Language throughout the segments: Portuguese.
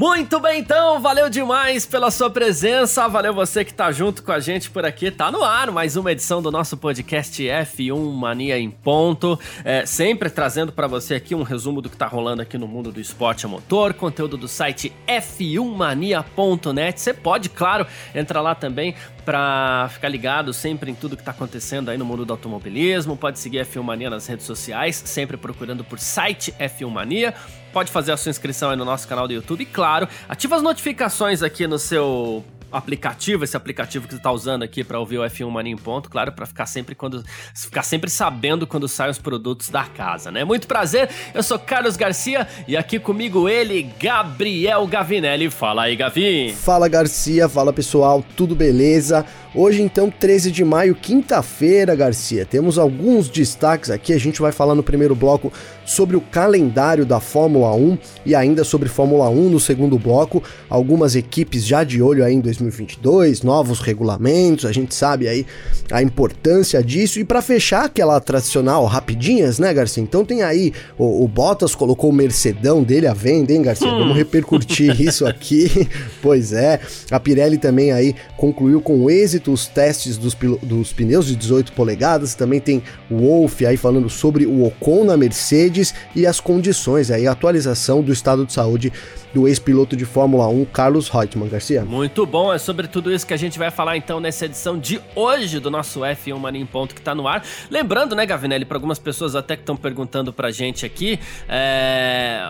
Muito bem, então, valeu demais pela sua presença, valeu você que tá junto com a gente por aqui. Tá no ar mais uma edição do nosso podcast F1 Mania em Ponto, é, sempre trazendo para você aqui um resumo do que tá rolando aqui no mundo do esporte a motor, conteúdo do site f1mania.net. Você pode, claro, entrar lá também para ficar ligado sempre em tudo que está acontecendo aí no mundo do automobilismo. Pode seguir a F1 Mania nas redes sociais, sempre procurando por site F1 Mania pode fazer a sua inscrição aí no nosso canal do YouTube. E claro, ativa as notificações aqui no seu aplicativo, esse aplicativo que você está usando aqui para ouvir o F1 Mania em ponto, claro, para ficar sempre quando ficar sempre sabendo quando saem os produtos da casa, né? Muito prazer. Eu sou Carlos Garcia e aqui comigo ele, Gabriel Gavinelli. Fala aí, Gavin. Fala, Garcia. Fala, pessoal. Tudo beleza? Hoje, então, 13 de maio, quinta-feira, Garcia. Temos alguns destaques aqui. A gente vai falar no primeiro bloco sobre o calendário da Fórmula 1 e ainda sobre Fórmula 1 no segundo bloco. Algumas equipes já de olho aí em 2022, novos regulamentos, a gente sabe aí a importância disso. E para fechar aquela tradicional rapidinhas, né, Garcia? Então tem aí o, o, Bottas colocou o Mercedão dele à venda, hein, Garcia? Vamos repercutir isso aqui. Pois é, a Pirelli também aí concluiu com êxito os testes dos, dos pneus de 18 polegadas. Também tem o Wolff aí falando sobre o Ocon na Mercedes e as condições aí, a atualização do estado de saúde do ex-piloto de Fórmula 1, Carlos Reutemann Garcia. Muito bom, é sobre tudo isso que a gente vai falar então nessa edição de hoje do nosso F1 Mania em Ponto que tá no ar. Lembrando, né, Gavinelli, para algumas pessoas até que estão perguntando pra gente aqui, é,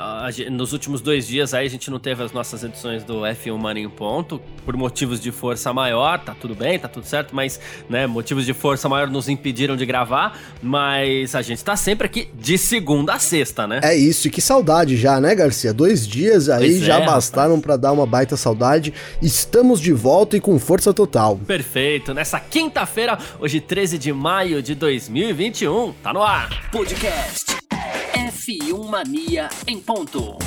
nos últimos dois dias aí a gente não teve as nossas edições do F1 Mania em Ponto, por motivos de força maior, tá tudo bem, tá tudo certo, mas, né, motivos de força maior nos impediram de gravar, mas a gente tá sempre aqui de segunda a sexta, né? É isso, e que saudade já, né, Garcia? Dois dias aí já é, bastaram para dar uma baita saudade. Estamos de volta e com força total. Perfeito, nessa quinta-feira, hoje 13 de maio de 2021, tá no ar. Podcast F1 Mania em ponto.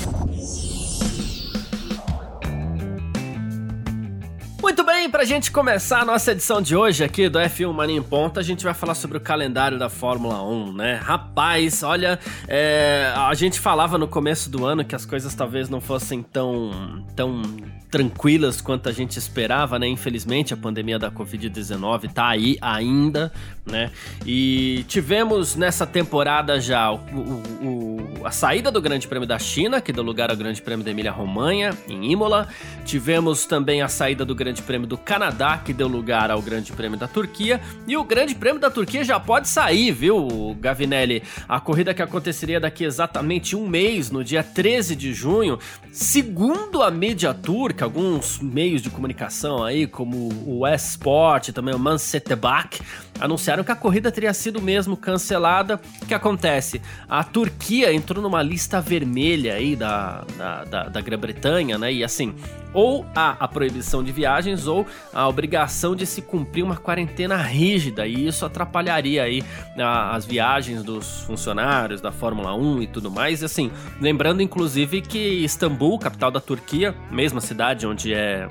Muito bem, pra gente começar a nossa edição de hoje aqui do F1 Mania em Ponta, a gente vai falar sobre o calendário da Fórmula 1, né? Rapaz, olha, é, a gente falava no começo do ano que as coisas talvez não fossem tão, tão tranquilas quanto a gente esperava, né? Infelizmente, a pandemia da Covid-19 tá aí ainda, né? E tivemos nessa temporada já o, o, a saída do Grande Prêmio da China, que deu lugar ao Grande Prêmio da Emília-Romanha, em Imola. Tivemos também a saída do Grande Prêmio do Canadá, que deu lugar ao Grande Prêmio da Turquia. E o Grande Prêmio da Turquia já pode sair, viu, Gavinelli? A corrida que aconteceria daqui exatamente um mês, no dia 13 de junho, segundo a Media Turca, alguns meios de comunicação aí, como o Sport, também o Mansetebak, anunciaram que a corrida teria sido mesmo cancelada. O que acontece? A Turquia entrou numa lista vermelha aí da, da, da, da Grã-Bretanha, né? E assim, ou há a proibição de viagens ou a obrigação de se cumprir uma quarentena rígida e isso atrapalharia aí a, as viagens dos funcionários da Fórmula 1 e tudo mais. E assim, lembrando inclusive que Istambul, capital da Turquia, mesma cidade onde é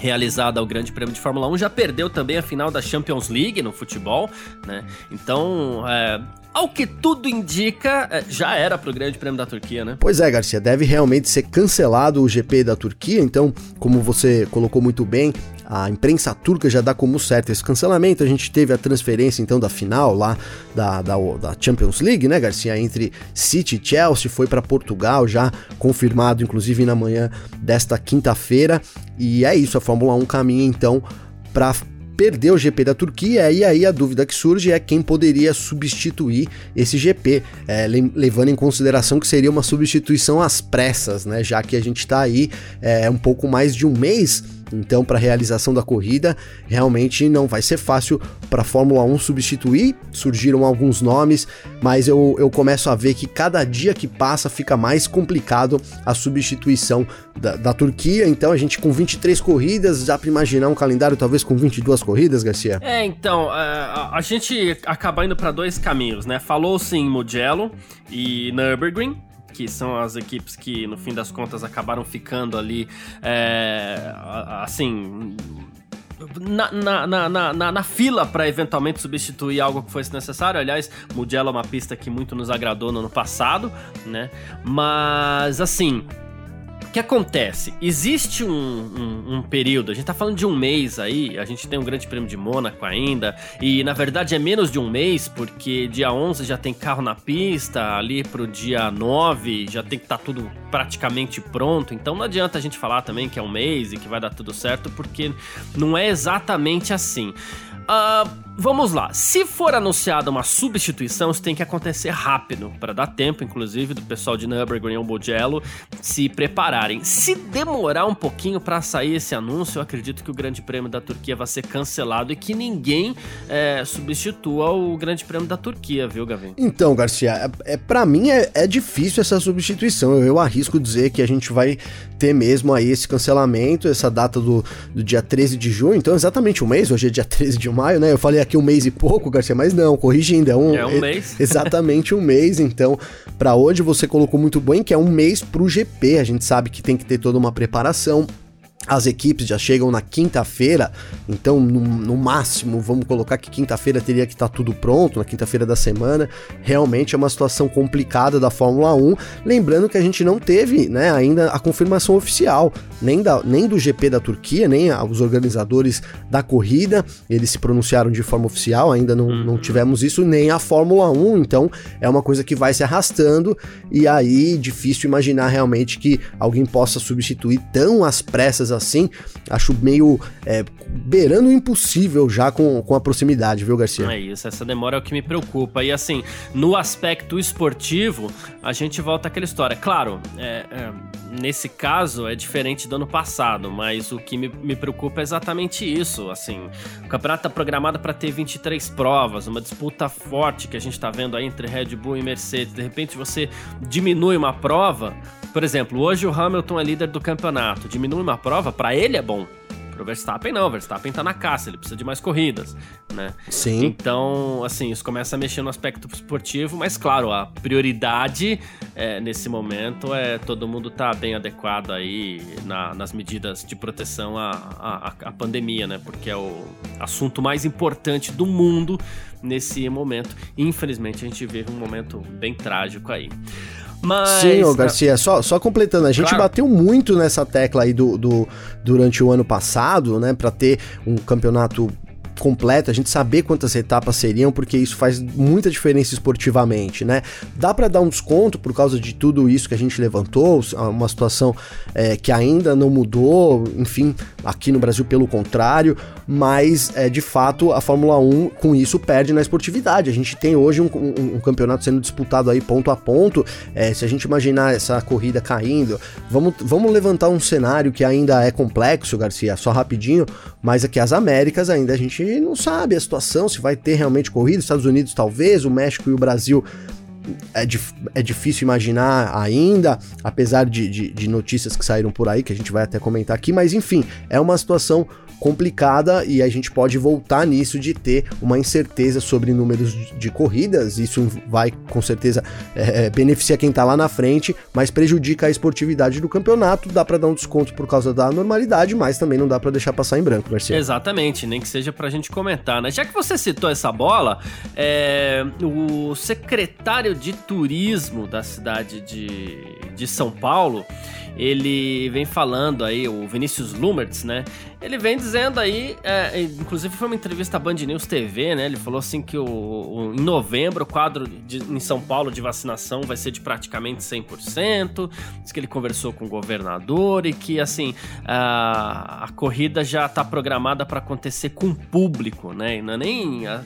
realizada o Grande Prêmio de Fórmula 1, já perdeu também a final da Champions League no futebol, né? Então, é, ao que tudo indica, é, já era pro Grande Prêmio da Turquia, né? Pois é, Garcia, deve realmente ser cancelado o GP da Turquia, então, como você colocou muito bem, a imprensa turca já dá como certo esse cancelamento. A gente teve a transferência então da final lá da, da, da Champions League, né, Garcia? Entre City e Chelsea, foi para Portugal, já confirmado, inclusive na manhã desta quinta-feira. E é isso, a Fórmula 1 caminha então para perder o GP da Turquia, e aí a dúvida que surge é quem poderia substituir esse GP, é, levando em consideração que seria uma substituição às pressas, né? Já que a gente está aí é, um pouco mais de um mês Então, para a realização da corrida, realmente não vai ser fácil para a Fórmula 1 substituir. Surgiram alguns nomes, mas eu, eu começo a ver que cada dia que passa fica mais complicado a substituição da, da Turquia. Então, a gente com 23 corridas, dá para imaginar um calendário talvez com 22 corridas, Garcia? É, então, a, a gente acaba indo para dois caminhos, né? Falou-se em Mugello e Nürburgring que são as equipes que, no fim das contas, acabaram ficando ali, é, assim, na, na, na, na, na fila para eventualmente substituir algo que fosse necessário. Aliás, Mugello é uma pista que muito nos agradou no ano passado, né? Mas, assim, o que acontece? Existe um, um, um, período, a gente tá falando de um mês aí, a gente tem um grande prêmio de Mônaco ainda, e na verdade é menos de um mês, porque dia 11 já tem carro na pista, ali pro dia 9 já tem que estar tá tudo praticamente pronto, então não adianta a gente falar também que é um mês e que vai dar tudo certo, porque não é exatamente assim. Uh, vamos lá. Se for anunciada uma substituição, isso tem que acontecer rápido, para dar tempo, inclusive, do pessoal de Nürburgring ou Mugello se prepararem. Se demorar um pouquinho para sair esse anúncio, eu acredito que o Grande Prêmio da Turquia vai ser cancelado e que ninguém é, substitua o Grande Prêmio da Turquia, viu, Gavin? Então, Garcia, é, é para mim é, é, difícil essa substituição. Eu, eu arrisco dizer que a gente vai ter mesmo aí esse cancelamento, essa data do, do dia 13 de junho, então exatamente um mês, hoje é dia 13 de maio, né? Eu falei aqui um mês e pouco, Garcia, mas não, corrigindo, é um, é um mês. Exatamente um mês, então, para hoje você colocou muito bem que é um mês pro GP. A gente sabe que tem que ter toda uma preparação, as equipes já chegam na quinta-feira, então no, no, máximo, vamos colocar que quinta-feira teria que estar tá tudo pronto, na quinta-feira da semana. Realmente é uma situação complicada da Fórmula 1. Lembrando que a gente não teve né, ainda a confirmação oficial, nem, da, nem do GP da Turquia, nem a, os organizadores da corrida. Eles se pronunciaram de forma oficial, ainda não, não uhum. tivemos isso, nem a Fórmula 1. Então é uma coisa que vai se arrastando, e aí difícil imaginar realmente que alguém possa substituir tão às pressas assim, acho meio é, beirando o impossível já com, com a proximidade, viu, Garcia? É isso, essa demora é o que me preocupa. E assim, no aspecto esportivo, a gente volta àquela história. Claro, é, é, nesse caso é diferente do ano passado, mas o que me, me preocupa é exatamente isso. Assim, o campeonato está programado para ter 23 provas, uma disputa forte que a gente está vendo aí entre Red Bull e Mercedes. De repente você diminui uma prova, por exemplo, hoje o Hamilton é líder do campeonato, diminui uma prova, para ele é bom. Pro Verstappen não, o Verstappen tá na caça, ele precisa de mais corridas, né? Sim. Então, assim, isso começa a mexer no aspecto esportivo, mas claro, a prioridade é, nesse momento é todo mundo tá bem adequado aí na, nas medidas de proteção à, à, à pandemia, né? Porque é o assunto mais importante do mundo nesse momento. Infelizmente, a gente vive um momento bem trágico aí. Mas... Sim, ô Garcia, só, só completando, a gente claro. bateu muito nessa tecla aí do, do, durante o ano passado, né, para ter um campeonato completa, a gente saber quantas etapas seriam, porque isso faz muita diferença esportivamente, né? Dá para dar um desconto por causa de tudo isso que a gente levantou, uma situação é, que ainda não mudou, enfim, aqui no Brasil pelo contrário, mas é, de fato a Fórmula 1 com isso perde na esportividade. A gente tem hoje um, um, um campeonato sendo disputado aí ponto a ponto. É, se a gente imaginar essa corrida caindo, vamos, vamos levantar um cenário que ainda é complexo, Garcia, só rapidinho, mas aqui as Américas ainda a gente não sabe a situação, se vai ter realmente corrida, Estados Unidos talvez, o México e o Brasil é, dif é difícil imaginar ainda, apesar de, de, de, notícias que saíram por aí, que a gente vai até comentar aqui, mas enfim, é uma situação complicada e a gente pode voltar nisso de ter uma incerteza sobre números de corridas. Isso vai com certeza é, é beneficiar quem tá lá na frente, mas prejudica a esportividade do campeonato. Dá para dar um desconto por causa da normalidade, mas também não dá para deixar passar em branco, Garcia. Exatamente, nem que seja pra gente comentar, né? Já que você citou essa bola, é, o secretário de turismo da cidade de, de São Paulo ele vem falando aí, o Vinícius Lumertz, né? Ele vem dizendo aí, é, inclusive foi uma entrevista à Band News TV, né? Ele falou assim que o, o em novembro o quadro de, em São Paulo de vacinação vai ser de praticamente 100%. Diz que ele conversou com o governador e que, assim, a, a corrida já está programada para acontecer com o público, né? E não é nem. A,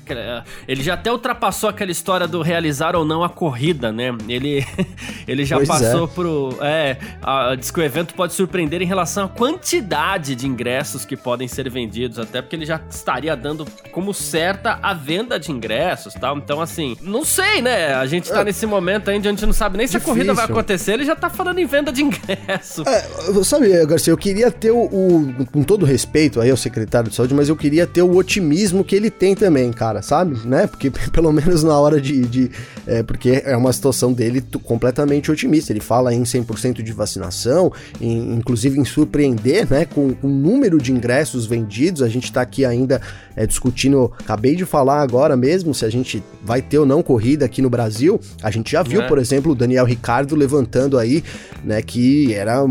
ele já até ultrapassou aquela história do realizar ou não a corrida, né? Ele, ele já pois passou é. pro. É, a, diz que o evento pode surpreender em relação à quantidade de ingressos que podem ser vendidos, até porque ele já estaria dando como certa a venda de ingressos, tal. Então, assim, não sei, né? A gente tá é. nesse momento ainda onde a gente não sabe nem Difícil. se a corrida vai acontecer, ele já tá falando em venda de ingresso. É, sabe, Garcia, eu queria ter o, o, com todo respeito aí ao secretário de saúde, mas eu queria ter o otimismo que ele tem também, cara, sabe? Né? Porque pelo menos na hora de. de é, porque é uma situação dele completamente otimista. Ele fala em 100% de vacinação, em, inclusive em surpreender, né? Com o número de ingressos vendidos. A gente tá aqui ainda é, discutindo. Acabei de falar agora mesmo se a gente vai ter ou não corrida aqui no Brasil. A gente já viu, é. por exemplo, o Daniel Ricardo levantando aí, né? Que era.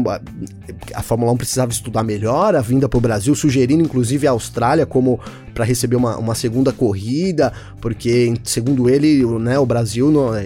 A Fórmula 1 precisava estudar melhor a vinda para o Brasil, sugerindo inclusive a Austrália como para receber uma, uma segunda corrida, porque segundo ele, né, o Brasil, não, a,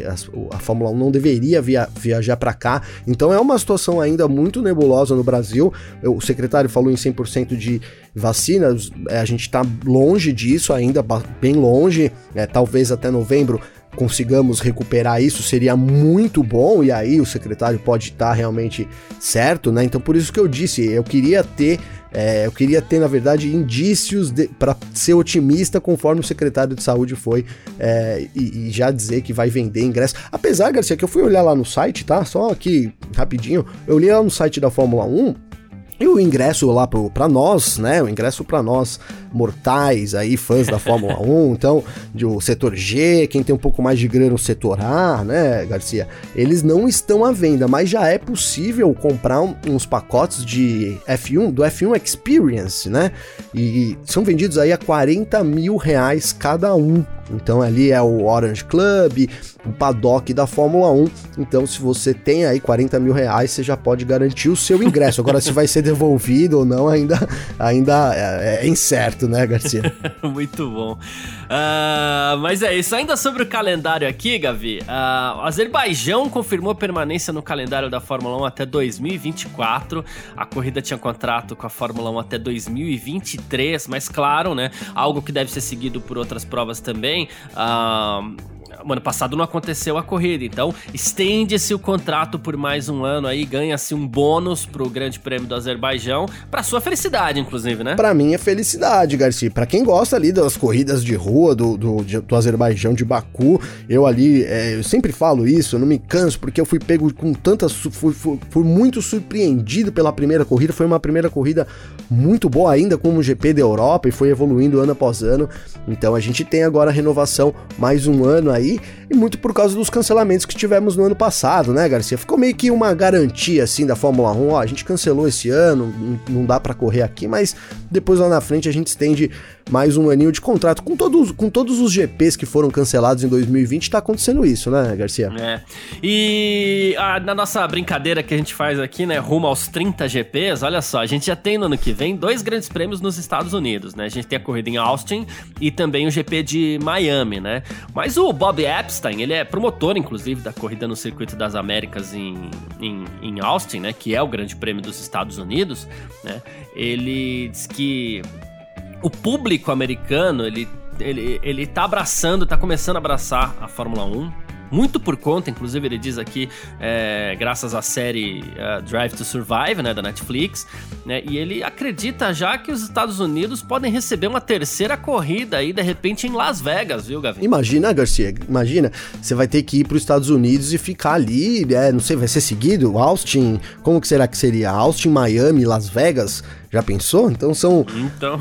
a Fórmula 1 não deveria via, viajar para cá. Então é uma situação ainda muito nebulosa no Brasil. O secretário falou em 100% de vacinas, é, a gente está longe disso ainda, bem longe, é, talvez até novembro consigamos recuperar isso, seria muito bom, e aí o secretário pode estar realmente certo, né? Então por isso que eu disse, eu queria ter. É, eu queria ter, na verdade, indícios para ser otimista conforme o secretário de saúde foi é, e, e, já dizer que vai vender ingresso. Apesar, Garcia, que eu fui olhar lá no site, tá? Só aqui rapidinho, eu li lá no site da Fórmula 1 e o ingresso lá para nós, né? O ingresso para nós mortais aí, fãs da Fórmula 1, então, do setor G, quem tem um pouco mais de grana no setor A, né, Garcia? Eles não estão à venda, mas já é possível comprar um, uns pacotes de F1, do F1 Experience, né? E são vendidos aí a 40 mil reais cada um. Então ali é o Orange Club, o paddock da Fórmula 1. Então, se você tem aí 40 mil reais, você já pode garantir o seu ingresso. Agora, se vai ser devolvido ou não, ainda, ainda é, é incerto, né, Garcia? Muito bom. Uh, mas é isso. Ainda sobre o calendário aqui, Gavi, uh, o Azerbaijão confirmou permanência no calendário da Fórmula 1 até 2024. A corrida tinha contrato com a Fórmula 1 até 2023, mas claro, né, algo que deve ser seguido por outras provas também. Uh, o ano passado não aconteceu a corrida, então estende-se o contrato por mais um ano aí, ganha-se um bônus pro Grande Prêmio do Azerbaijão, para sua felicidade, inclusive, né? Para mim é felicidade, Garcia. Para quem gosta ali das corridas de rua do, do, do Azerbaijão, de Baku, eu ali, é, eu sempre falo isso, eu não me canso, porque eu fui pego com tantas. Fui, fui, fui muito surpreendido pela primeira corrida, foi uma primeira corrida muito boa ainda como o GP da Europa e foi evoluindo ano após ano. Então a gente tem agora a renovação mais um ano aí e muito por causa dos cancelamentos que tivemos no ano passado, né, Garcia? Ficou meio que uma garantia assim da Fórmula 1, ó, a gente cancelou esse ano, não dá para correr aqui, mas depois lá na frente a gente estende mais um aninho de contrato. Com todos, com todos os GPs que foram cancelados em 2020, tá acontecendo isso, né, Garcia? É. E a, na nossa brincadeira que a gente faz aqui, né, rumo aos 30 GPs, olha só, a gente já tem no ano que vem dois grandes prêmios nos Estados Unidos, né? A gente tem a corrida em Austin e também o GP de Miami, né? Mas o Bob Epstein, ele é promotor, inclusive, da corrida no Circuito das Américas em, em, em Austin, né? Que é o grande prêmio dos Estados Unidos, né? Ele diz que o público americano, ele, ele, ele tá abraçando, tá começando a abraçar a Fórmula 1 muito por conta, inclusive ele diz aqui, é, graças à série uh, Drive to Survive, né, da Netflix, né, e ele acredita já que os Estados Unidos podem receber uma terceira corrida aí, de repente, em Las Vegas, viu, Gavin? Imagina, Garcia, imagina, você vai ter que ir para os Estados Unidos e ficar ali, é, não sei, vai ser seguido, Austin, como que será que seria? Austin, Miami, Las Vegas? Já pensou? Então são então...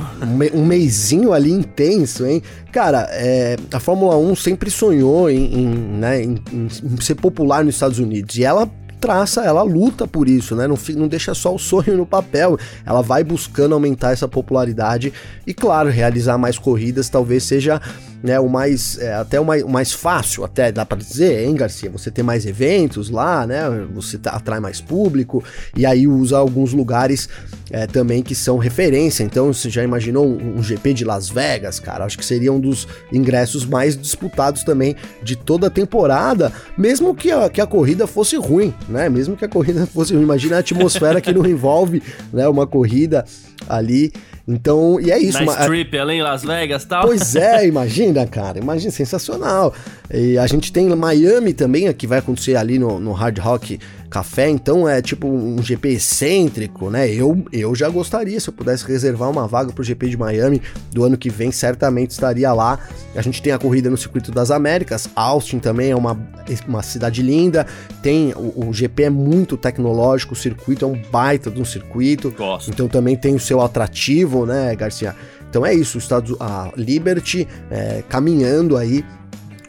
Um, meizinho ali intenso, hein? Cara, é, a Fórmula 1 sempre sonhou em, em, né, em, em ser popular nos Estados Unidos. E ela traça, ela luta por isso, né? Não, não deixa só o sonho no papel, ela vai buscando aumentar essa popularidade e, claro, realizar mais corridas talvez seja né, o mais, é, até o mais, o mais fácil, até dá para dizer, hein, Garcia? Você tem mais eventos lá, né? Você atrai mais público e aí usa alguns lugares é, também que são referência. Então, você já imaginou um, um, GP de Las Vegas, cara? Acho que seria um dos ingressos mais disputados também de toda a temporada, mesmo que a, que a corrida fosse ruim, né? Mesmo que a corrida fosse ruim. Imagina a atmosfera que não envolve né, uma corrida ali Então, e é isso. Na strip ali em Las Vegas e tal. Pois é, imagina, cara. Imagina, sensacional. E a gente tem Miami também, que vai acontecer ali no, no Hard Rock Café, então é tipo um GP excêntrico, né? Eu, eu já gostaria, se eu pudesse reservar uma vaga pro GP de Miami do ano que vem, certamente estaria lá. A gente tem a corrida no Circuito das Américas, Austin também é uma, uma cidade linda, tem o, o GP é muito tecnológico, o circuito é um baita de um circuito. Gosto. Então também tem o seu atrativo, né, Garcia? Então é isso, o Estado, a Liberty é, caminhando aí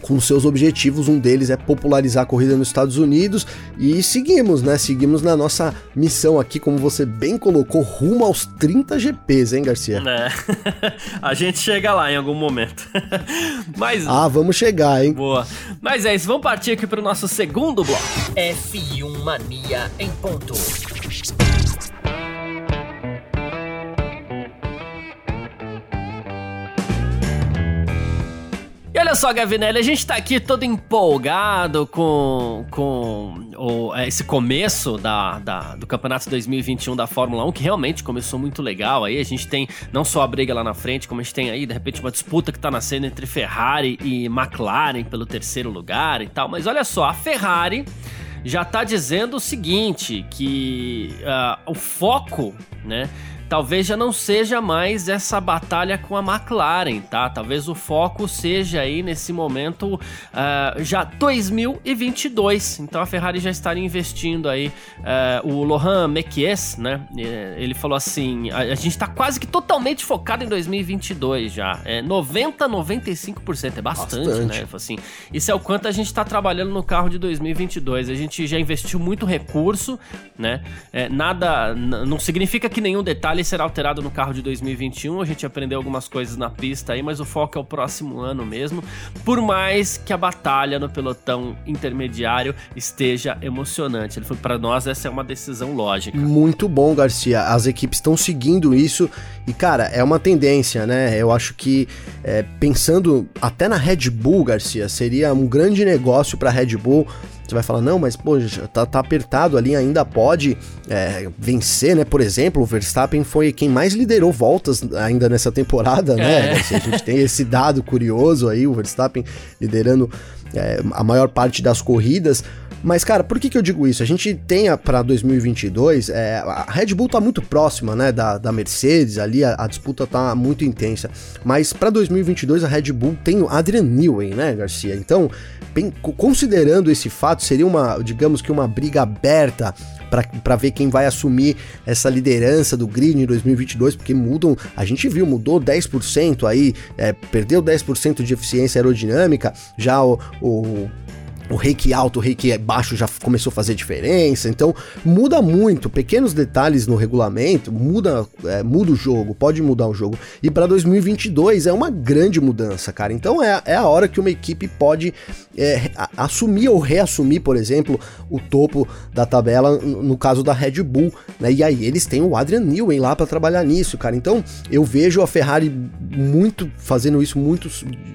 com seus objetivos. Um deles é popularizar a corrida nos Estados Unidos e seguimos, né? Seguimos na nossa missão aqui, como você bem colocou, rumo aos 30 GPs, hein, Garcia? É. a gente chega lá em algum momento. Mas Ah, vamos chegar, hein? Boa. Mas é isso, vamos partir aqui para o nosso segundo bloco. F1 Mania em ponto. E olha só, Gavinelli, a gente tá aqui todo empolgado com, com o, é, esse começo da, da, do Campeonato 2021 da Fórmula 1, que realmente começou muito legal. Aí a gente tem não só a briga lá na frente, como a gente tem aí, de repente, uma disputa que tá nascendo entre Ferrari e McLaren pelo terceiro lugar e tal. Mas olha só, a Ferrari já tá dizendo o seguinte, que uh, o foco, né, talvez já não seja mais essa batalha com a McLaren, tá? Talvez o foco seja aí nesse momento uh, já 2022. Então a Ferrari já estaria investindo aí. Uh, o Lohan Mekies, né? Ele falou assim: a, a gente está quase que totalmente focado em 2022 já. É 90, 95%. É bastante, bastante. né? Ele falou assim: isso é o quanto a gente está trabalhando no carro de 2022. A gente já investiu muito recurso, né? É, nada. Não significa que nenhum detalhe será alterado no carro de 2021. A gente aprendeu algumas coisas na pista aí, mas o foco é o próximo ano mesmo. Por mais que a batalha no pelotão intermediário esteja emocionante. Ele falou para nós essa é uma decisão lógica. Muito bom, Garcia. As equipes estão seguindo isso e cara é uma tendência, né? Eu acho que é, pensando até na Red Bull, Garcia, seria um grande negócio para Red Bull você vai falar, não, mas pô, tá, tá apertado ali, ainda pode é, vencer, né? Por exemplo, o Verstappen foi quem mais liderou voltas ainda nessa temporada, né? É. A gente tem esse dado curioso aí, o Verstappen liderando é, a maior parte das corridas. Mas, cara, por que, que eu digo isso? A gente tem para 2022, é, a Red Bull tá muito próxima, né, da, da Mercedes ali, a, a disputa tá muito intensa. Mas para 2022 a Red Bull tem o Adrian Newey, né, Garcia? Então, considerando esse fato, seria uma, digamos que uma briga aberta para ver quem vai assumir essa liderança do grid em 2022, porque mudam, a gente viu, mudou 10% aí, é, perdeu 10% de eficiência aerodinâmica, já o, o o reiki alto, o reiki baixo já começou a fazer diferença, então muda muito, pequenos detalhes no regulamento muda, é, muda o jogo, pode mudar o jogo. E para 2022 é uma grande mudança, cara. Então é, é a hora que uma equipe pode é, assumir ou reassumir, por exemplo, o topo da tabela no caso da Red Bull, né? E aí eles têm o Adrian Newey lá para trabalhar nisso, cara. Então eu vejo a Ferrari muito fazendo isso, muito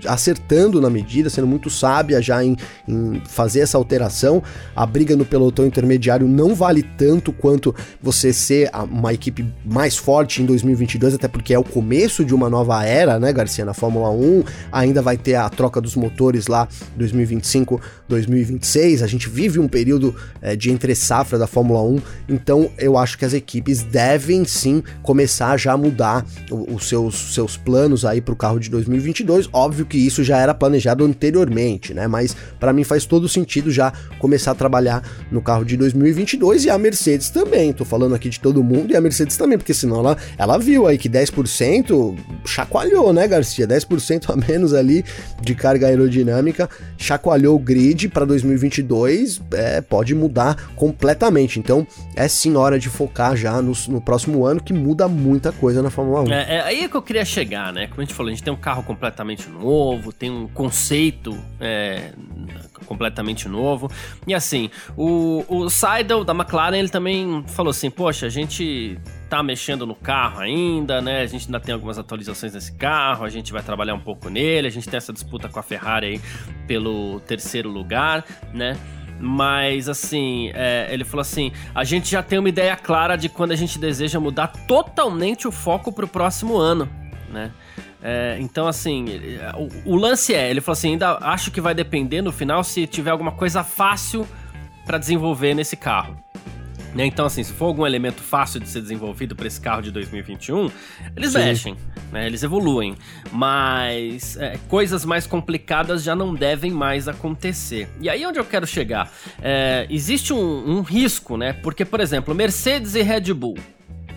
acertando na medida, sendo muito sábia já em, em fazer essa alteração. A briga no pelotão intermediário não vale tanto quanto você ser uma equipe mais forte em 2022, até porque é o começo de uma nova era, né, Garcia, na Fórmula 1. Ainda vai ter a troca dos motores lá 2025, 2026. A gente vive um período é, de entre safra da Fórmula 1, então eu acho que as equipes devem sim começar já a mudar os seus, seus planos aí para o carro de 2022. Óbvio que isso já era planejado anteriormente, né? Mas para mim faz todo sentido já começar a trabalhar no carro de 2022 e a Mercedes também. Tô falando aqui de todo mundo e a Mercedes também, porque senão ela, ela viu aí que 10% chacoalhou, né, Garcia? 10% a menos ali de carga aerodinâmica, chacoalhou o grid para 2022, é, pode mudar completamente. Então é sim hora de focar já no, no próximo ano, que muda muita coisa na Fórmula 1. É, é aí que eu queria chegar, né? Como a gente falou, a gente tem um carro completamente novo, tem um conceito é, completamente novo. E assim, o, o Seidel da McLaren, ele também falou assim, poxa, a gente tá mexendo no carro ainda, né? A gente ainda tem algumas atualizações nesse carro, a gente vai trabalhar um pouco nele, a gente tem essa disputa com a Ferrari aí pelo terceiro lugar, né? mas assim, é, ele falou assim: a gente já tem uma ideia clara de quando a gente deseja mudar totalmente o foco pro próximo ano, né? É, então, assim, o, o, lance é, ele falou assim, ainda acho que vai depender no final se tiver alguma coisa fácil para desenvolver nesse carro. Né? Então, assim, se for algum elemento fácil de ser desenvolvido para esse carro de 2021, eles Sim. mexem, né? eles evoluem. Mas é, coisas mais complicadas já não devem mais acontecer. E aí onde eu quero chegar? É, existe um, um risco, né? Porque, por exemplo, Mercedes e Red Bull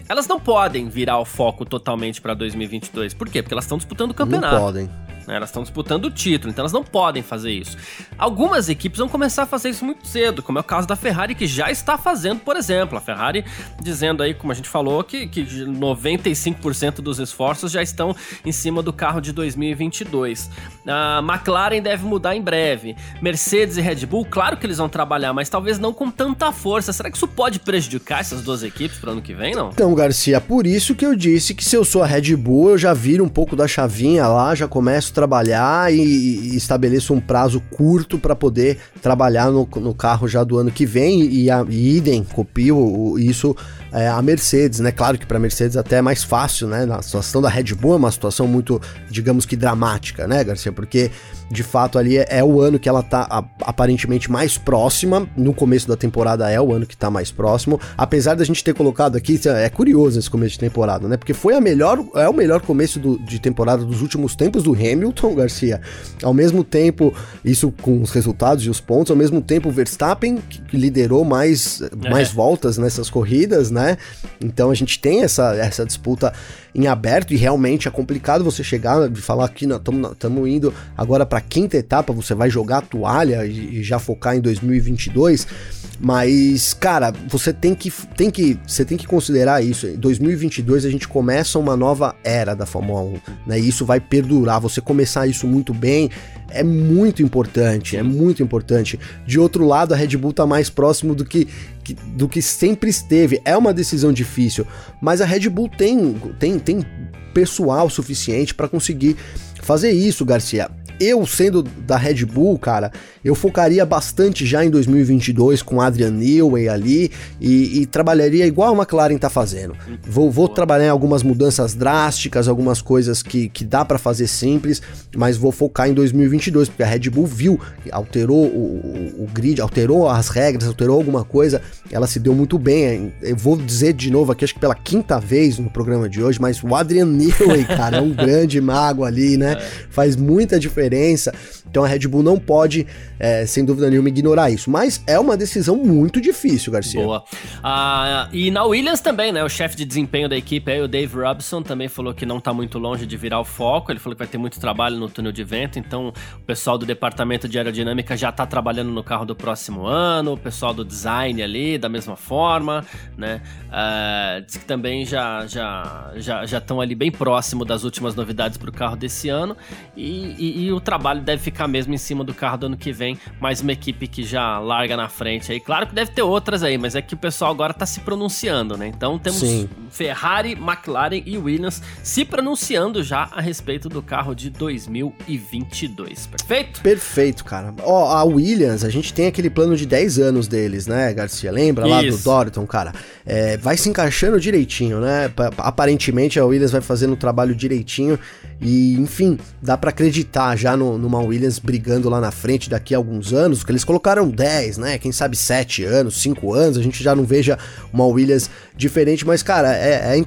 elas não podem virar o foco totalmente para 2022. Por quê? Porque elas estão disputando o campeonato. Não podem. Né? Elas estão disputando o título, então elas não podem fazer isso. Algumas equipes vão começar a fazer isso muito cedo, como é o caso da Ferrari, que já está fazendo, por exemplo. A Ferrari dizendo aí, como a gente falou, que, que 95% dos esforços já estão em cima do carro de 2022. A McLaren deve mudar em breve. Mercedes e Red Bull, claro que eles vão trabalhar, mas talvez não com tanta força. Será que isso pode prejudicar essas duas equipes para ano que vem, não? Então, Garcia, por isso que eu disse que se eu sou a Red Bull, eu já viro um pouco da chavinha lá, já começo trabalhar e, e estabeleço um prazo curto para poder trabalhar no, no, carro já do ano que vem e, a, e idem, copio isso é, a Mercedes, né? Claro que para Mercedes até é mais fácil, né? Na situação da Red Bull é uma situação muito, digamos que dramática, né, Garcia? Porque de fato ali é, é o ano que ela tá a, aparentemente mais próxima. No começo da temporada é o ano que tá mais próximo. Apesar da gente ter colocado aqui, é curioso esse começo de temporada, né? Porque foi a melhor, é o melhor começo do, de temporada dos últimos tempos do Hamilton, Garcia. Ao mesmo tempo, isso com os resultados e os pontos, ao mesmo tempo o Verstappen que liderou mais, é. mais voltas nessas corridas, né? né? Então a gente tem essa, essa disputa em aberto e realmente é complicado você chegar e falar que estamos indo agora para a quinta etapa, você vai jogar a toalha e, e já focar em 2022. Mas, cara, você tem que, tem que, você tem que considerar isso. Em 2022 a gente começa uma nova era da Fórmula 1, né? E isso vai perdurar. Você começar isso muito bem é muito importante, é muito importante. De outro lado, a Red Bull tá mais próximo do que, do que sempre esteve. É uma decisão difícil, mas a Red Bull tem, tem, tem pessoal suficiente para conseguir fazer isso, Garcia eu sendo da Red Bull, cara, eu focaria bastante já em 2022 com Adrian Newey ali e, e trabalharia igual a McLaren tá fazendo. Vou, vou trabalhar em algumas mudanças drásticas, algumas coisas que, que dá para fazer simples, mas vou focar em 2022 porque a Red Bull viu, alterou o, o, o grid, alterou as regras, alterou alguma coisa, ela se deu muito bem. Eu vou dizer de novo aqui, acho que pela quinta vez no programa de hoje, mas o Adrian Newey, cara, é um grande mago ali, né? É. Faz muita diferença diferença. Então a Red Bull não pode, é, sem dúvida nenhuma, ignorar isso. Mas é uma decisão muito difícil, Garcia. Boa. Ah, e na Williams também, né? O chefe de desempenho da equipe aí, o Dave Robson, também falou que não tá muito longe de virar o foco. Ele falou que vai ter muito trabalho no túnel de vento. Então o pessoal do departamento de aerodinâmica já tá trabalhando no carro do próximo ano. O pessoal do design ali, da mesma forma, né? Uh, diz que também já já já já estão ali bem próximo das últimas novidades para o carro desse ano. E, e, e o trabalho deve ficar mesmo em cima do carro do ano que vem, mais uma equipe que já larga na frente aí. Claro que deve ter outras aí, mas é que o pessoal agora tá se pronunciando, né? Então temos Sim. Ferrari, McLaren e Williams se pronunciando já a respeito do carro de 2022. Perfeito? Perfeito, cara. Ó, a Williams, a gente tem aquele plano de 10 anos deles, né, Garcia? Lembra lá do Dorton, cara? É, vai se encaixando direitinho, né? Aparentemente a Williams vai fazendo o trabalho direitinho e, enfim, dá para acreditar já no, numa Williams brigando lá na frente daqui a alguns anos, que eles colocaram 10, né? Quem sabe 7 anos, 5 anos, a gente já não veja uma Williams diferente, mas, cara, é, é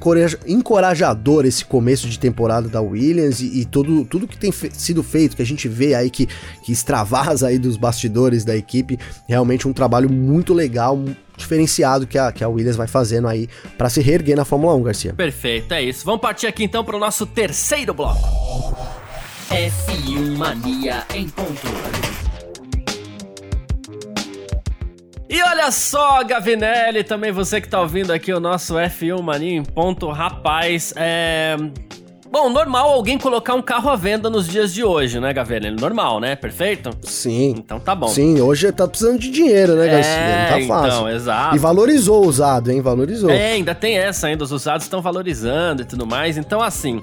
encorajador esse começo de temporada da Williams e, e tudo, tudo que tem fe sido feito, que a gente vê aí que, que extravasa aí dos bastidores da equipe, realmente um trabalho muito legal, diferenciado que a, que a Williams vai fazendo aí para se reerguer na Fórmula 1, Garcia. Perfeito, é isso. Vamos partir aqui então para o nosso terceiro bloco. F1 Mania em ponto. E olha só, Gavinelli, também você que tá ouvindo aqui o nosso F1 Mania em ponto, rapaz, é... Bom, normal alguém colocar um carro à venda nos dias de hoje, né, Gavinelli? Normal, né? Perfeito? Sim. Então tá bom. Sim, hoje tá precisando de dinheiro, né, Garcia? É, Não tá fácil. Então, exato. E valorizou o usado, hein? Valorizou. É, ainda tem essa ainda, os usados estão valorizando e tudo mais. Então, assim,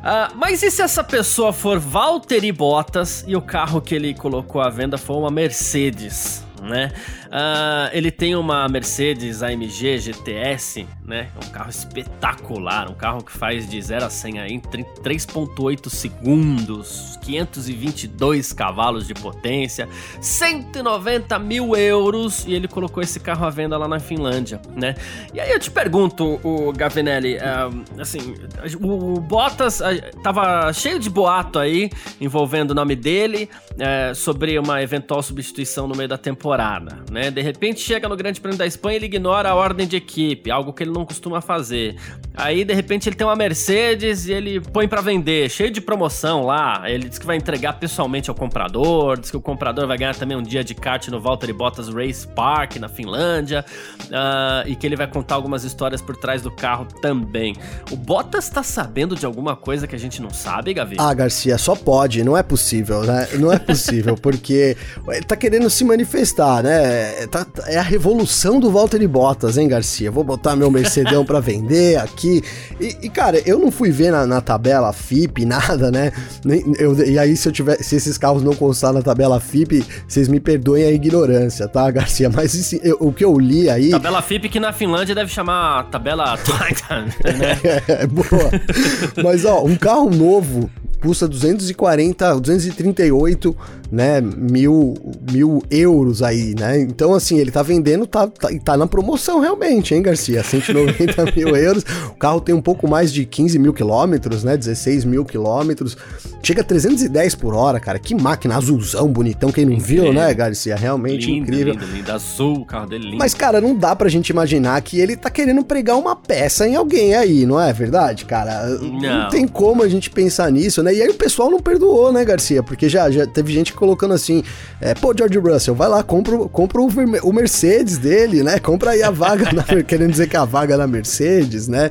Uh, mas e se essa pessoa for Valtteri Bottas e o carro que ele colocou à venda for uma Mercedes? né? Uh, ele tem uma Mercedes AMG GTS, né? É um carro espetacular, um carro que faz de 0 a 100 em 3.8 segundos, 522 cavalos de potência, 190 mil euros e ele colocou esse carro à venda lá na Finlândia, né? E aí eu te pergunto, o Gavinelli, uh, assim, o, Bottas uh, tava cheio de boato aí envolvendo o nome dele, uh, sobre uma eventual substituição no meio da temporada temporada, né? De repente chega no Grande Prêmio da Espanha e ele ignora a ordem de equipe, algo que ele não costuma fazer. Aí de repente ele tem uma Mercedes e ele põe para vender, cheio de promoção lá. Ele diz que vai entregar pessoalmente ao comprador, diz que o comprador vai ganhar também um dia de kart no Valtteri Bottas Race Park na Finlândia uh, e que ele vai contar algumas histórias por trás do carro também. O Bottas tá sabendo de alguma coisa que a gente não sabe, Gavi? Ah, Garcia, só pode, não é possível, né? Não é possível, porque ele tá querendo se manifestar está, né? Tá, é a revolução do Walter Bottas, hein, Garcia? Vou botar meu Mercedão para vender aqui. E, e, cara, eu não fui ver na, na tabela FIP nada, né? Eu, e aí, se eu tiver, se esses carros não constar na tabela FIP, vocês me perdoem a ignorância, tá, Garcia? Mas assim, eu, o que eu li aí. Tabela FIP que na Finlândia deve chamar tabela Titan, né? é, boa. Mas ó, um carro novo custa 240, 238 né, mil, mil euros aí, né? Então, assim, ele tá vendendo, tá, tá, tá na promoção realmente, hein, Garcia? 190 mil euros. O carro tem um pouco mais de 15 mil quilômetros, né? 16 mil quilômetros. Chega a 310 por hora, cara. Que máquina azulzão, bonitão. Quem não incrível. viu, né, Garcia? Realmente lindo, incrível. Lindo, lindo. Azul, o carro dele lindo. Mas, cara, não dá pra gente imaginar que ele tá querendo pregar uma peça em alguém aí, não é verdade, cara? Não, não tem como a gente pensar nisso, né? E aí o pessoal não perdoou, né, Garcia? Porque já, já teve gente colocando assim: é, pô, George Russell, vai lá, compra, compra o, Mercedes dele, né? Compra aí a vaga, na, querendo dizer que a vaga na Mercedes, né?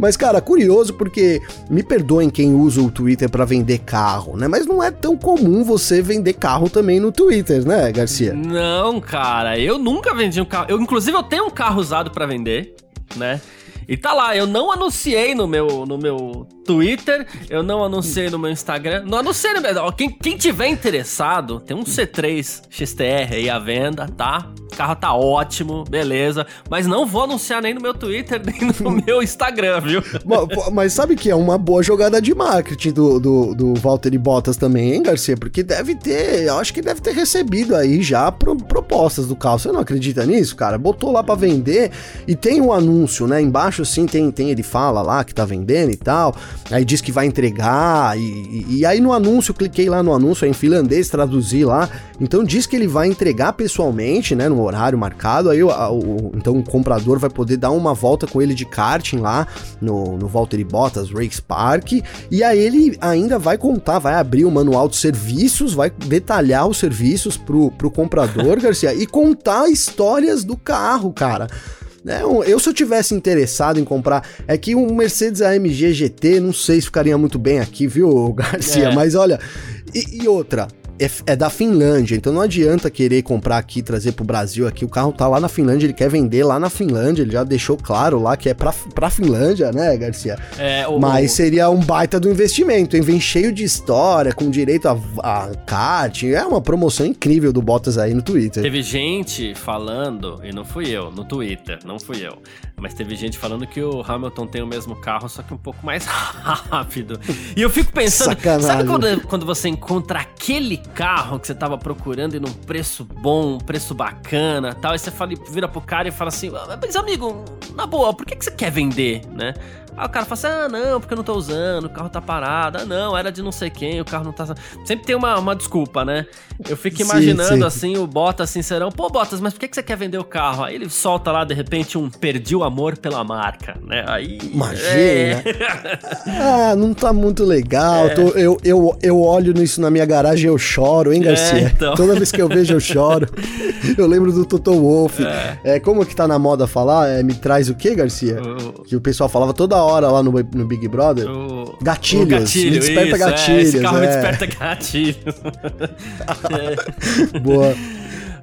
Mas, cara, curioso porque me perdoem quem usa o Twitter para vender carro, né? Mas não é tão comum você vender carro também no Twitter, né, Garcia? Não, cara, eu nunca vendi um carro. Eu, inclusive, eu tenho um carro usado para vender, né? E tá lá, eu não anunciei no meu, no meu Twitter, eu não anunciei no meu Instagram. Não anunciei no meu. Quem, quem tiver interessado, tem um C3 XTR aí à venda, tá? O carro tá ótimo, beleza. Mas não vou anunciar nem no meu Twitter, nem no meu Instagram, viu? Mas, mas sabe que é uma boa jogada de marketing do, do, do Valtteri Bottas também, hein, Garcia? Porque deve ter, eu acho que deve ter recebido aí já pro, propostas do carro. Você não acredita nisso, cara? Botou lá para vender e tem um anúncio, né? Embaixo, assim, tem, tem ele fala lá que tá vendendo e tal. Aí diz que vai entregar. E, e, e aí no anúncio, cliquei lá no anúncio, em finlandês, traduzi lá. Então diz que ele vai entregar pessoalmente, né? No horário marcado. Aí o, o, então o comprador vai poder dar uma volta com ele de karting lá no, no Valtteri Bottas Race Park. E aí ele ainda vai contar, vai abrir o manual de serviços, vai detalhar os serviços pro, pro comprador, Garcia, e contar histórias do carro, cara. Né? Eu, se eu tivesse interessado em comprar, é que um Mercedes AMG GT, não sei se ficaria muito bem aqui, viu, Garcia? É. Mas olha, e, e outra, é, é, da Finlândia, então não adianta querer comprar aqui, trazer pro Brasil aqui. O carro tá lá na Finlândia, ele quer vender lá na Finlândia, ele já deixou claro lá que é pra, pra Finlândia, né, Garcia? É, o, Mas seria um baita do investimento, hein? Vem cheio de história, com direito a, a kart. É uma promoção incrível do Bottas aí no Twitter. Teve gente falando, e não fui eu, no Twitter, não fui eu. Mas teve gente falando que o Hamilton tem o mesmo carro, só que um pouco mais rápido. E eu fico pensando, Sacanagem. sabe quando, quando você encontra aquele carro que você tava procurando e num preço bom, um preço bacana tal, e você fala, vira pro cara e fala assim, mas amigo, na boa, por que, que você quer vender, né? Aí o cara fala assim: ah, não, porque eu não tô usando, o carro tá parado. Ah, não, era de não sei quem, o carro não tá. Sempre tem uma, uma desculpa, né? Eu fico imaginando sim, sim. assim, o Bottas sincerão: pô, Bottas, mas por que, que você quer vender o carro? Aí ele solta lá, de repente, um perdi o amor pela marca, né? Aí. Imagina. É... ah, não tá muito legal. É. Tô, eu, eu, eu olho nisso na minha garagem e eu choro, hein, Garcia? É, então. Toda vez que eu vejo, eu choro. eu lembro do Toto Wolff. É. é. como que tá na moda falar? É, me traz o que, Garcia? O... Que o pessoal falava toda hora lá no, no Big Brother. O, gatilhos. O gatilho, me desperta isso, gatilhos. É, esse carro é. me desperta gatilhos. é. Boa.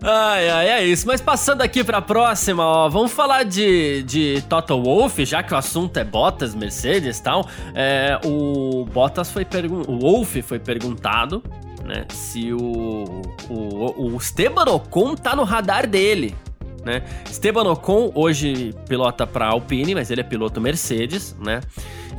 Ai, ai, é isso. Mas passando aqui pra próxima, ó, vamos falar de, de Toto Wolff, já que o assunto é Bottas, Mercedes e tal. É, o Bottas foi perguntado. O Wolff foi perguntado né? Se o, o, o Esteban Ocon tá no radar dele, né? Esteban Ocon hoje pilota para Alpine, mas ele é piloto Mercedes, né?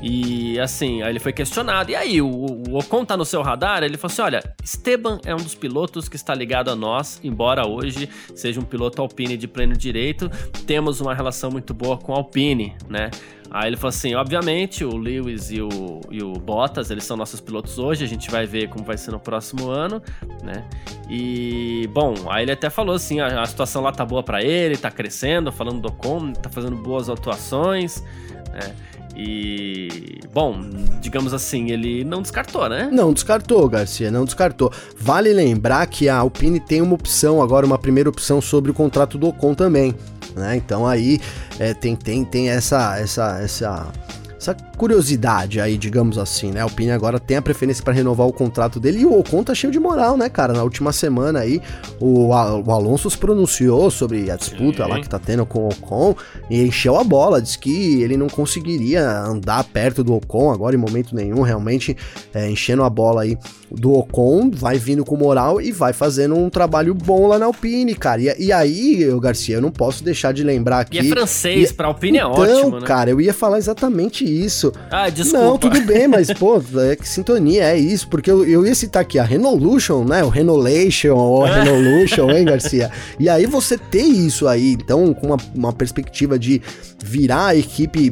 E assim, aí ele foi questionado. E aí, o, o Ocon tá no seu radar? Ele falou assim: olha, Esteban é um dos pilotos que está ligado a nós, embora hoje seja um piloto Alpine de pleno direito, temos uma relação muito boa com Alpine, né? Aí ele falou assim: obviamente, o Lewis e o, e o Bottas, eles são nossos pilotos hoje, a gente vai ver como vai ser no próximo ano, né? E, bom, aí ele até falou assim: a, a situação lá tá boa para ele, tá crescendo, falando do Ocon, tá fazendo boas atuações, né? E, bom, digamos assim, ele não descartou, né? Não descartou, Garcia, não descartou. Vale lembrar que a Alpine tem uma opção, agora uma primeira opção sobre o contrato do Ocon também, né? Então aí é, tem, tem, tem essa, essa, essa essa curiosidade aí, digamos assim, né? A Alpine agora tem a preferência para renovar o contrato dele e o Ocon tá cheio de moral, né, cara? Na última semana aí, o, o Alonso se pronunciou sobre a disputa Sim. lá que tá tendo com o Ocon e encheu a bola, disse que ele não conseguiria andar perto do Ocon agora em momento nenhum, realmente é, enchendo a bola aí do Ocon, vai vindo com moral e vai fazendo um trabalho bom lá na Alpine, cara. E, e aí, eu, Garcia, eu não posso deixar de lembrar aqui. E é francês, e, pra Alpine é então, é ótimo, né? cara, eu ia falar exatamente isso. Ah, desculpa. Não, tudo bem, mas, pô, é que sintonia é isso, porque eu, eu ia citar aqui a Renolution, né? O Renolation ou a Renolution, hein, Garcia? E aí você ter isso aí, então, com uma, uma perspectiva de virar a equipe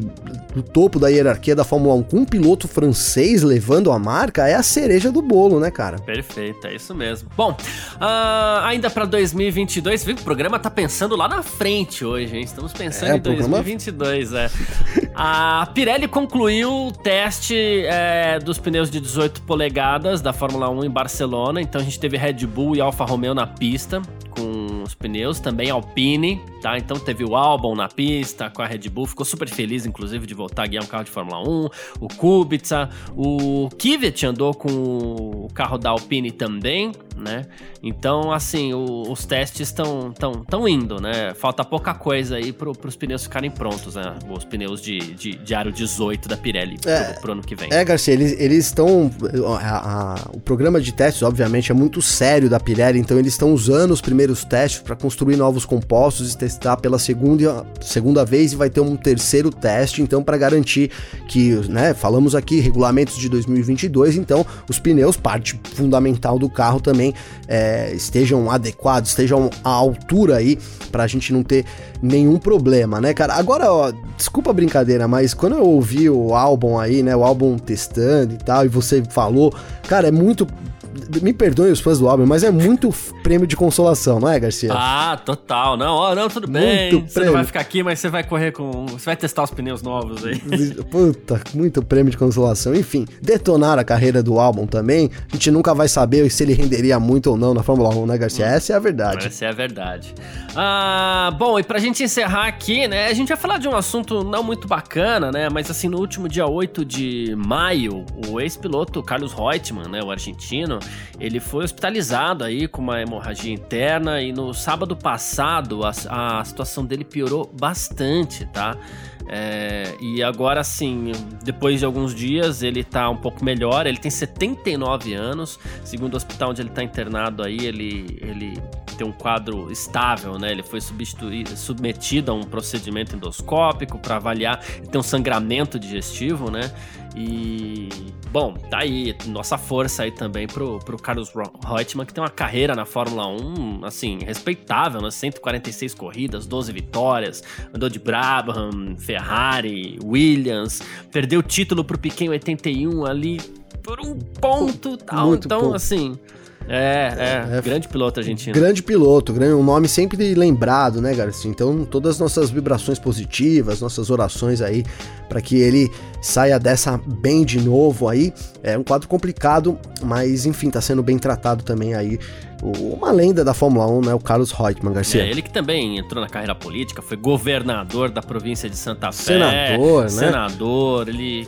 do topo da hierarquia da Fórmula 1 com um piloto francês levando a marca é a cereja do bolo, né, cara? Perfeito, é isso mesmo. Bom, uh, ainda para 2022, viu? O programa tá pensando lá na frente hoje, hein? Estamos pensando é, em 2022, programa... é. A Pirelli concluiu o teste é, dos pneus de 18 polegadas da Fórmula 1 em Barcelona, então a gente teve Red Bull e Alfa Romeo na pista com os pneus, também Alpine, tá? Então teve o Albon na pista com a Red Bull, ficou super feliz, inclusive, de voltar a guiar um carro de Fórmula 1. O Kubica, o Kvyat andou com o carro da Alpine também, né? Então, assim, o, os testes estão tão, tão indo, né? Falta pouca coisa aí para os pneus ficarem prontos, né? Os pneus de, de, de aro 18 da Pirelli é, pro, pro ano que vem. É, Garcia, eles estão. O programa de testes, obviamente, é muito sério da Pirelli, então eles estão usando os primeiros testes para construir novos compostos e testar pela segunda, segunda vez e vai ter um terceiro teste, então, para garantir que, né? Falamos aqui regulamentos de 2022, então os pneus, parte fundamental do carro também, é, estejam adequados, estejam à altura aí, pra gente não ter nenhum problema, né, cara? Agora, ó, desculpa a brincadeira, mas quando eu ouvi o álbum aí, né, o álbum testando e tal, e você falou, cara, é muito me perdoem os fãs do álbum, mas é muito prêmio de consolação, não é, Garcia? Ah, total. Não, ó, não, tudo bem. Muito você prêmio. não vai ficar aqui, mas você vai correr com. Você vai testar os pneus novos aí. Puta, muito prêmio de consolação. Enfim, detonar a carreira do álbum também. A gente nunca vai saber se ele renderia muito ou não na Fórmula 1, né, Garcia? Hum. Essa é a verdade. Essa é a verdade. Ah, bom, e pra gente encerrar aqui, né, a gente vai falar de um assunto não muito bacana, né, mas assim, no último dia 8 de maio, o ex-piloto Carlos Reutemann, né, o argentino, ele foi hospitalizado aí com uma hemorragia interna e no sábado passado a, a situação dele piorou bastante, tá? É, e agora sim, depois de alguns dias, ele tá um pouco melhor. Ele tem 79 anos, segundo o hospital onde ele tá internado aí, ele, ele tem um quadro estável, né? Ele foi submetido a um procedimento endoscópico para avaliar. Ele tem um sangramento digestivo, né? E, bom, tá aí nossa força aí também pro, pro Carlos Reutemann, que tem uma carreira na Fórmula 1, assim, respeitável, né? 146 corridas, 12 vitórias, andou de Brabham, Ferrari, Williams, perdeu o título pro Piquet em 81 ali por um ponto tal. Muito então, assim, é, é, é, grande piloto argentino. Grande piloto, um nome sempre lembrado, né, Garcia? Então, todas as nossas vibrações positivas, nossas orações aí, para que ele saia dessa bem de novo aí. É um quadro complicado, mas enfim, tá sendo bem tratado também aí. Uma lenda da Fórmula 1, né? O Carlos Reutemann Garcia. É, ele que também entrou na carreira política, foi governador da província de Santa Fé. Senador, né? Senador, ele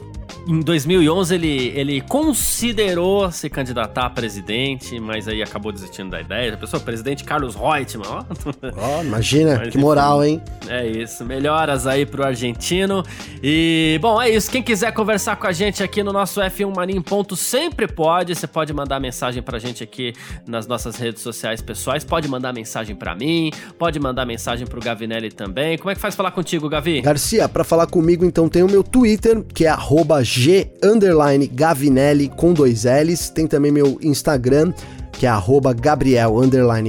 em 2011 ele, ele considerou se candidatar a presidente, mas aí acabou desistindo da ideia. A pessoa, presidente Carlos Reutemann, ó. Oh, imagina, mas, que moral, hein? É isso, melhoras aí pro argentino. E, bom, é isso. Quem quiser conversar com a gente aqui no nosso F1 Mania Ponto, sempre pode. Você pode mandar mensagem pra gente aqui nas nossas redes sociais pessoais, pode mandar mensagem pra mim, pode mandar mensagem pro Gavinelli também. Como é que faz falar contigo, Gavi? Garcia, para falar comigo, então tem o meu Twitter, que é g Gavinelli com dois L's. Tem também meu Instagram, que é arroba Gabriel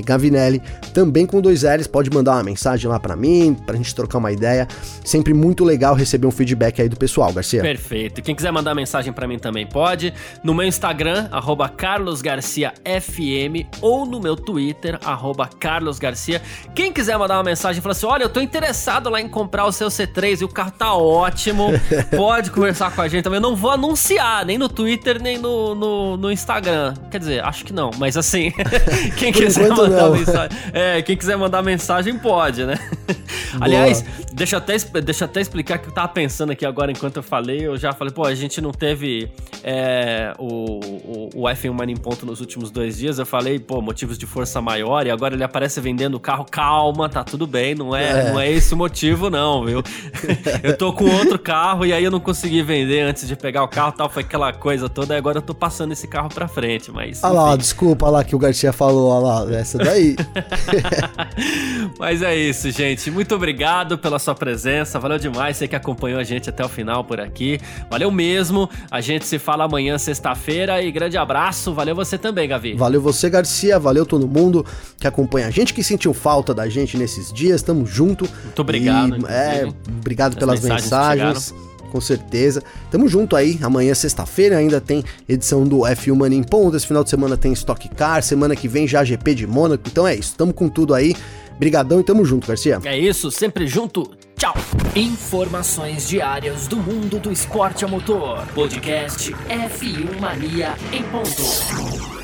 Gavinelli, também com dois L's, pode mandar uma mensagem lá para mim, pra gente trocar uma ideia. Sempre muito legal receber um feedback aí do pessoal, Garcia. Perfeito. Quem quiser mandar mensagem para mim também pode, no meu Instagram, arroba carlosgarciafm, ou no meu Twitter, arroba carlosgarcia. Quem quiser mandar uma mensagem e falar assim, olha, eu tô interessado lá em comprar o seu C3 e o carro tá ótimo, pode conversar com a gente também. Eu não vou anunciar, nem no Twitter, nem no, no, no Instagram. Quer dizer, acho que não, mas assim, quem quiser mandar mensagem. É, quem quiser mandar mensagem pode, né? Aliás, deixa eu, até, deixa até explicar que eu tava pensando aqui agora enquanto eu falei. Eu já falei, pô, a gente não teve é, o, o, o F1 Money em ponto nos últimos dois dias. Eu falei, pô, motivos de força maior. E agora ele aparece vendendo o carro. Calma, tá tudo bem. Não é, é. Não é esse o motivo, não, viu? eu tô com outro carro e aí eu não consegui vender antes de pegar o carro tal. Foi aquela coisa toda. E agora eu tô passando esse carro pra frente. Mas. Ah lá, desculpa lá que o Garcia falou, olha lá, essa daí. Mas é isso, gente. Muito obrigado pela sua presença. Valeu demais você que acompanhou a gente até o final por aqui. Valeu mesmo. A gente se fala amanhã, sexta-feira. E grande abraço. Valeu você também, Gavi. Valeu você, Garcia. Valeu todo mundo que acompanha a gente, que sentiu falta da gente nesses dias. Tamo junto. Muito obrigado. E, é, obrigado As pelas mensagens. mensagens com certeza. Tamo junto aí, amanhã sexta-feira ainda tem edição do F1 Mania em ponto, esse final de semana tem Stock Car, semana que vem já GP de Mônaco, então é isso, tamo com tudo aí. Brigadão e tamo junto, Garcia. É isso, sempre junto. Tchau. Informações diárias do mundo do esporte a motor. Podcast F1 Mania em ponto.